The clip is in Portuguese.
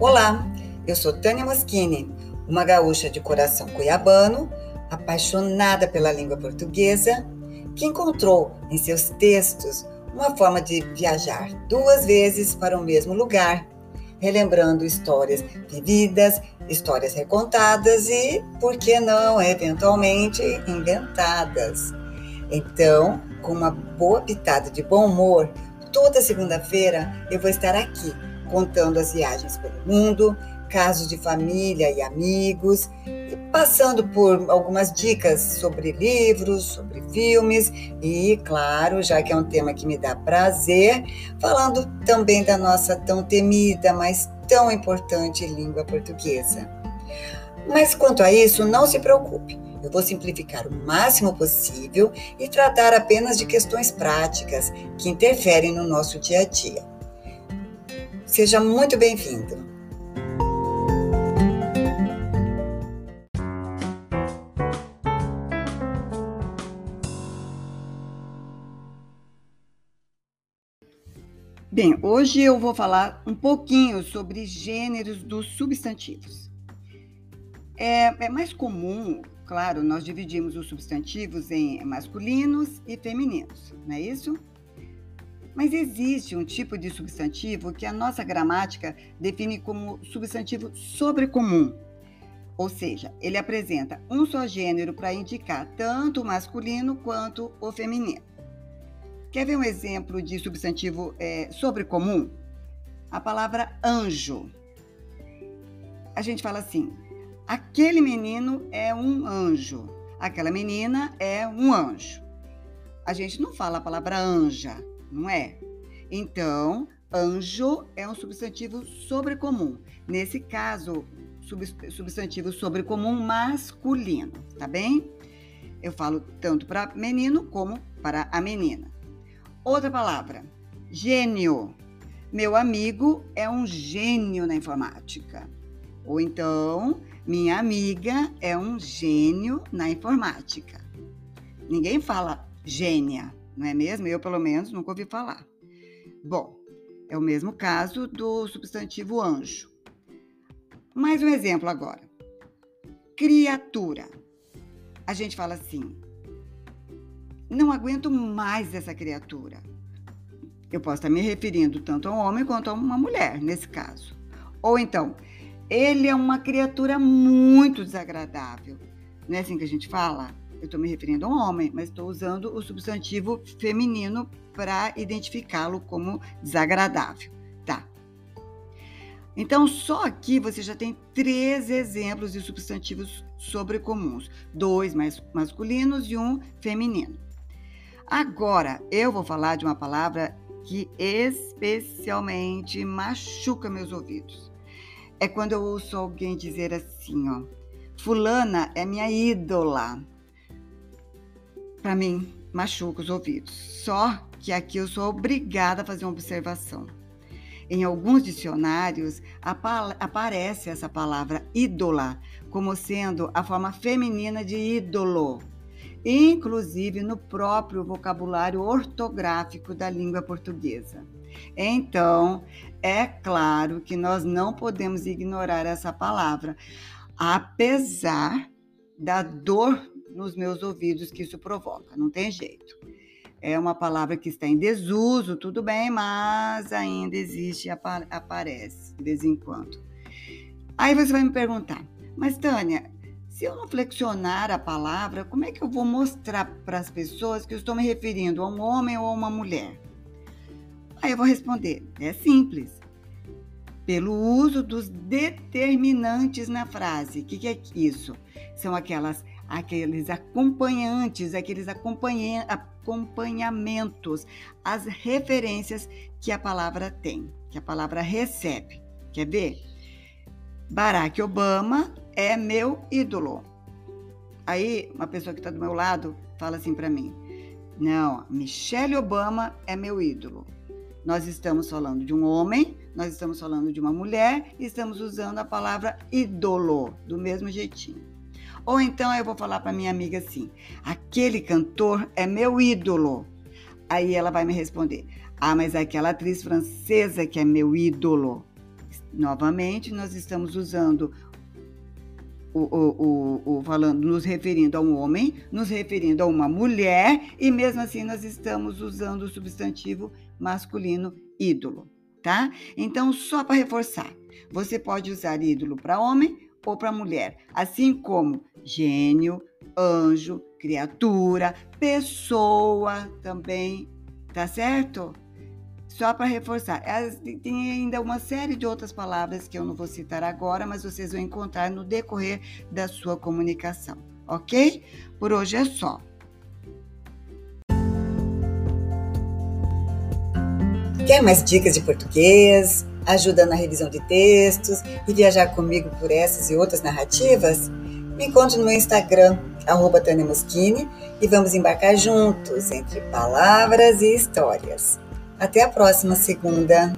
Olá, eu sou Tânia Moschini, uma gaúcha de coração cuiabano, apaixonada pela língua portuguesa, que encontrou em seus textos uma forma de viajar duas vezes para o mesmo lugar, relembrando histórias vividas, histórias recontadas e, por que não, eventualmente inventadas. Então, com uma boa pitada de bom humor, toda segunda-feira eu vou estar aqui contando as viagens pelo mundo, casos de família e amigos, e passando por algumas dicas sobre livros, sobre filmes e, claro, já que é um tema que me dá prazer, falando também da nossa tão temida, mas tão importante língua portuguesa. Mas quanto a isso, não se preocupe. Eu vou simplificar o máximo possível e tratar apenas de questões práticas que interferem no nosso dia a dia. Seja muito bem-vindo. Bem, hoje eu vou falar um pouquinho sobre gêneros dos substantivos. É, é, mais comum, claro, nós dividimos os substantivos em masculinos e femininos, não é isso? Mas existe um tipo de substantivo que a nossa gramática define como substantivo sobrecomum. Ou seja, ele apresenta um só gênero para indicar tanto o masculino quanto o feminino. Quer ver um exemplo de substantivo é, sobrecomum? A palavra anjo. A gente fala assim: aquele menino é um anjo, aquela menina é um anjo. A gente não fala a palavra anja, não é? Então, anjo é um substantivo sobrecomum. Nesse caso, substantivo sobrecomum masculino, tá bem? Eu falo tanto para menino como para a menina. Outra palavra, gênio. Meu amigo é um gênio na informática. Ou então, minha amiga é um gênio na informática. Ninguém fala gênia, não é mesmo? Eu, pelo menos, nunca ouvi falar. Bom, é o mesmo caso do substantivo anjo. Mais um exemplo agora. Criatura. A gente fala assim: não aguento mais essa criatura. Eu posso estar me referindo tanto a um homem quanto a uma mulher, nesse caso. Ou então, ele é uma criatura muito desagradável. Não é assim que a gente fala? Eu estou me referindo a um homem, mas estou usando o substantivo feminino para identificá-lo como desagradável, tá? Então, só aqui você já tem três exemplos de substantivos sobrecomuns: dois mais masculinos e um feminino. Agora, eu vou falar de uma palavra que especialmente machuca meus ouvidos. É quando eu ouço alguém dizer assim, ó, fulana é minha ídola para mim, machuca os ouvidos. Só que aqui eu sou obrigada a fazer uma observação. Em alguns dicionários aparece essa palavra ídola como sendo a forma feminina de ídolo, inclusive no próprio vocabulário ortográfico da língua portuguesa. Então, é claro que nós não podemos ignorar essa palavra, apesar da dor nos meus ouvidos que isso provoca, não tem jeito. É uma palavra que está em desuso, tudo bem, mas ainda existe, aparece de vez em quando. Aí você vai me perguntar, mas Tânia, se eu não flexionar a palavra, como é que eu vou mostrar para as pessoas que eu estou me referindo a um homem ou a uma mulher? Aí eu vou responder: é simples. Pelo uso dos determinantes na frase. O que, que é isso? São aquelas aqueles acompanhantes, aqueles acompanha, acompanhamentos, as referências que a palavra tem, que a palavra recebe. Quer ver? Barack Obama é meu ídolo. Aí, uma pessoa que está do meu lado fala assim para mim: Não, Michelle Obama é meu ídolo. Nós estamos falando de um homem, nós estamos falando de uma mulher e estamos usando a palavra ídolo, do mesmo jeitinho. Ou então eu vou falar para minha amiga assim: aquele cantor é meu ídolo. Aí ela vai me responder: ah, mas aquela atriz francesa que é meu ídolo. Novamente, nós estamos usando o, o, o, o, falando, nos referindo a um homem, nos referindo a uma mulher, e mesmo assim nós estamos usando o substantivo masculino ídolo, tá? Então, só para reforçar, você pode usar ídolo para homem ou para mulher, assim como gênio, anjo, criatura, pessoa também, tá certo? Só para reforçar, tem ainda uma série de outras palavras que eu não vou citar agora, mas vocês vão encontrar no decorrer da sua comunicação, ok? Por hoje é só. Quer mais dicas de português, ajuda na revisão de textos e viajar comigo por essas e outras narrativas? Me encontre no meu Instagram, arroba Tânia Moschini, e vamos embarcar juntos entre palavras e histórias. Até a próxima segunda.